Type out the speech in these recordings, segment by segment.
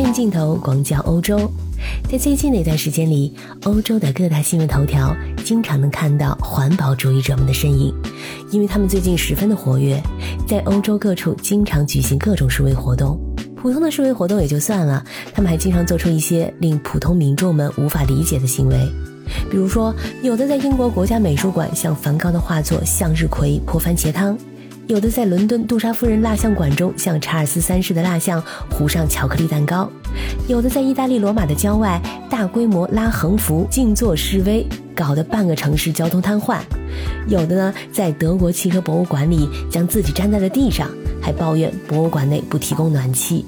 远镜头广角欧洲，在最近的一段时间里，欧洲的各大新闻头条经常能看到环保主义者们的身影，因为他们最近十分的活跃，在欧洲各处经常举行各种示威活动。普通的示威活动也就算了，他们还经常做出一些令普通民众们无法理解的行为，比如说，有的在英国国家美术馆向梵高的画作《向日葵》泼番茄汤。有的在伦敦杜莎夫人蜡像馆中向查尔斯三世的蜡像糊上巧克力蛋糕，有的在意大利罗马的郊外大规模拉横幅静坐示威，搞得半个城市交通瘫痪；有的呢在德国汽车博物馆里将自己粘在了地上，还抱怨博物馆内不提供暖气。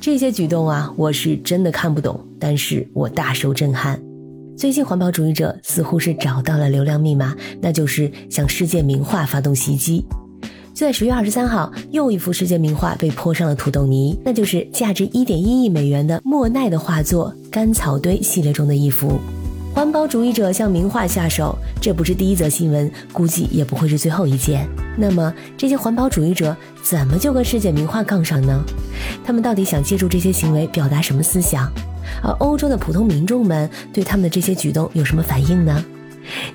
这些举动啊，我是真的看不懂，但是我大受震撼。最近环保主义者似乎是找到了流量密码，那就是向世界名画发动袭击。就在十月二十三号，又一幅世界名画被泼上了土豆泥，那就是价值一点一亿美元的莫奈的画作《干草堆》系列中的一幅。环保主义者向名画下手，这不是第一则新闻，估计也不会是最后一件。那么，这些环保主义者怎么就跟世界名画杠上呢？他们到底想借助这些行为表达什么思想？而欧洲的普通民众们对他们的这些举动有什么反应呢？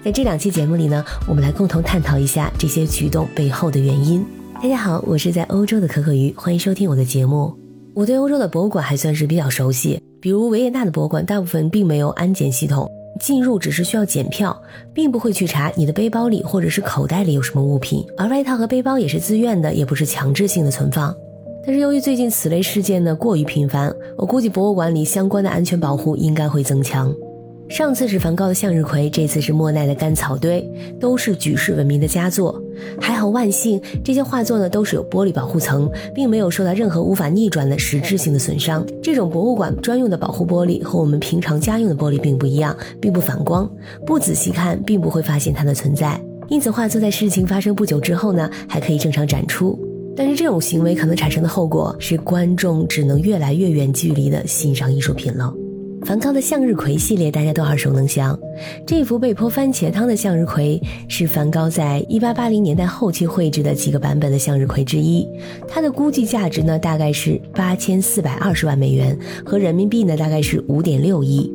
在这两期节目里呢，我们来共同探讨一下这些举动背后的原因。大家好，我是在欧洲的可可鱼，欢迎收听我的节目。我对欧洲的博物馆还算是比较熟悉，比如维也纳的博物馆，大部分并没有安检系统，进入只是需要检票，并不会去查你的背包里或者是口袋里有什么物品，而外套和背包也是自愿的，也不是强制性的存放。但是由于最近此类事件呢过于频繁，我估计博物馆里相关的安全保护应该会增强。上次是梵高的向日葵，这次是莫奈的干草堆，都是举世闻名的佳作。还好万幸，这些画作呢都是有玻璃保护层，并没有受到任何无法逆转的实质性的损伤。这种博物馆专用的保护玻璃和我们平常家用的玻璃并不一样，并不反光，不仔细看并不会发现它的存在。因此，画作在事情发生不久之后呢，还可以正常展出。但是这种行为可能产生的后果是，观众只能越来越远距离的欣赏艺术品了。梵高的向日葵系列大家都耳熟能详，这幅被泼番茄汤的向日葵是梵高在一八八零年代后期绘制的几个版本的向日葵之一，它的估计价值呢大概是八千四百二十万美元，和人民币呢大概是五点六亿，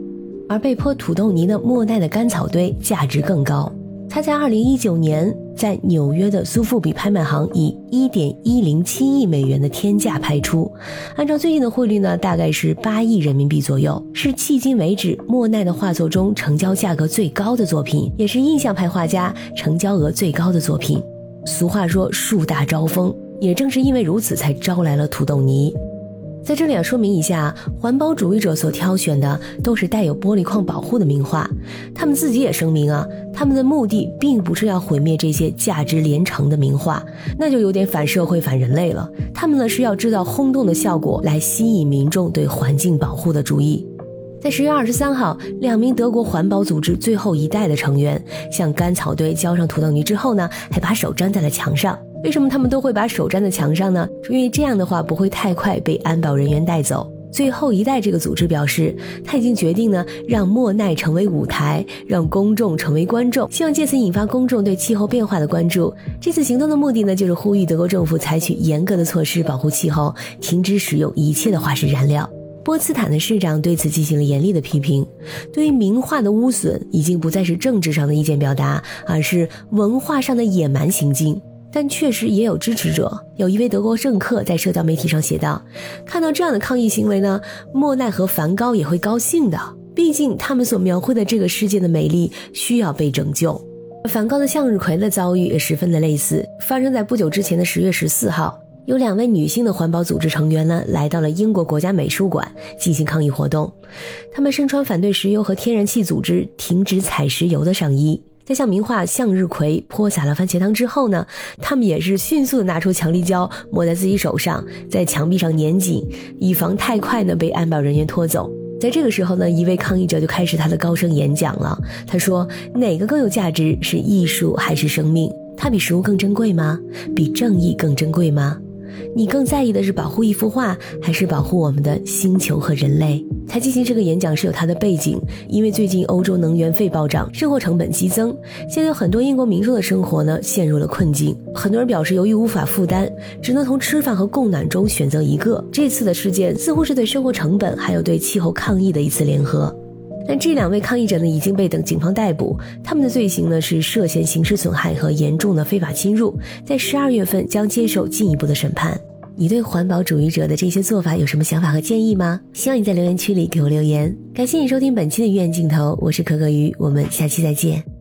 而被泼土豆泥的莫奈的干草堆价值更高。他在二零一九年在纽约的苏富比拍卖行以一点一零七亿美元的天价拍出，按照最近的汇率呢，大概是八亿人民币左右，是迄今为止莫奈的画作中成交价格最高的作品，也是印象派画家成交额最高的作品。俗话说树大招风，也正是因为如此，才招来了土豆泥。在这里要说明一下，环保主义者所挑选的都是带有玻璃框保护的名画，他们自己也声明啊，他们的目的并不是要毁灭这些价值连城的名画，那就有点反社会、反人类了。他们呢是要制造轰动的效果，来吸引民众对环境保护的注意。在十月二十三号，两名德国环保组织最后一代的成员向干草堆浇上土豆泥之后呢，还把手粘在了墙上。为什么他们都会把手粘在墙上呢？因为这样的话不会太快被安保人员带走。最后一代这个组织表示，他已经决定呢，让莫奈成为舞台，让公众成为观众，希望借此引发公众对气候变化的关注。这次行动的目的呢，就是呼吁德国政府采取严格的措施保护气候，停止使用一切的化石燃料。波茨坦的市长对此进行了严厉的批评，对于名画的污损已经不再是政治上的意见表达，而是文化上的野蛮行径。但确实也有支持者。有一位德国政客在社交媒体上写道：“看到这样的抗议行为呢，莫奈和梵高也会高兴的。毕竟他们所描绘的这个世界的美丽需要被拯救。”梵高的向日葵的遭遇也十分的类似，发生在不久之前的十月十四号，有两位女性的环保组织成员呢，来到了英国国家美术馆进行抗议活动。他们身穿反对石油和天然气组织停止采石油的上衣。在向名画向日葵泼洒了番茄汤之后呢，他们也是迅速的拿出强力胶抹在自己手上，在墙壁上粘紧，以防太快呢被安保人员拖走。在这个时候呢，一位抗议者就开始他的高声演讲了。他说：“哪个更有价值？是艺术还是生命？它比食物更珍贵吗？比正义更珍贵吗？”你更在意的是保护一幅画，还是保护我们的星球和人类？他进行这个演讲是有他的背景，因为最近欧洲能源费暴涨，生活成本激增，现在有很多英国民众的生活呢陷入了困境。很多人表示，由于无法负担，只能从吃饭和供暖中选择一个。这次的事件似乎是对生活成本还有对气候抗议的一次联合。但这两位抗议者呢已经被等警方逮捕，他们的罪行呢是涉嫌刑事损害和严重的非法侵入，在十二月份将接受进一步的审判。你对环保主义者的这些做法有什么想法和建议吗？希望你在留言区里给我留言。感谢你收听本期的鱼眼镜头，我是可可鱼，我们下期再见。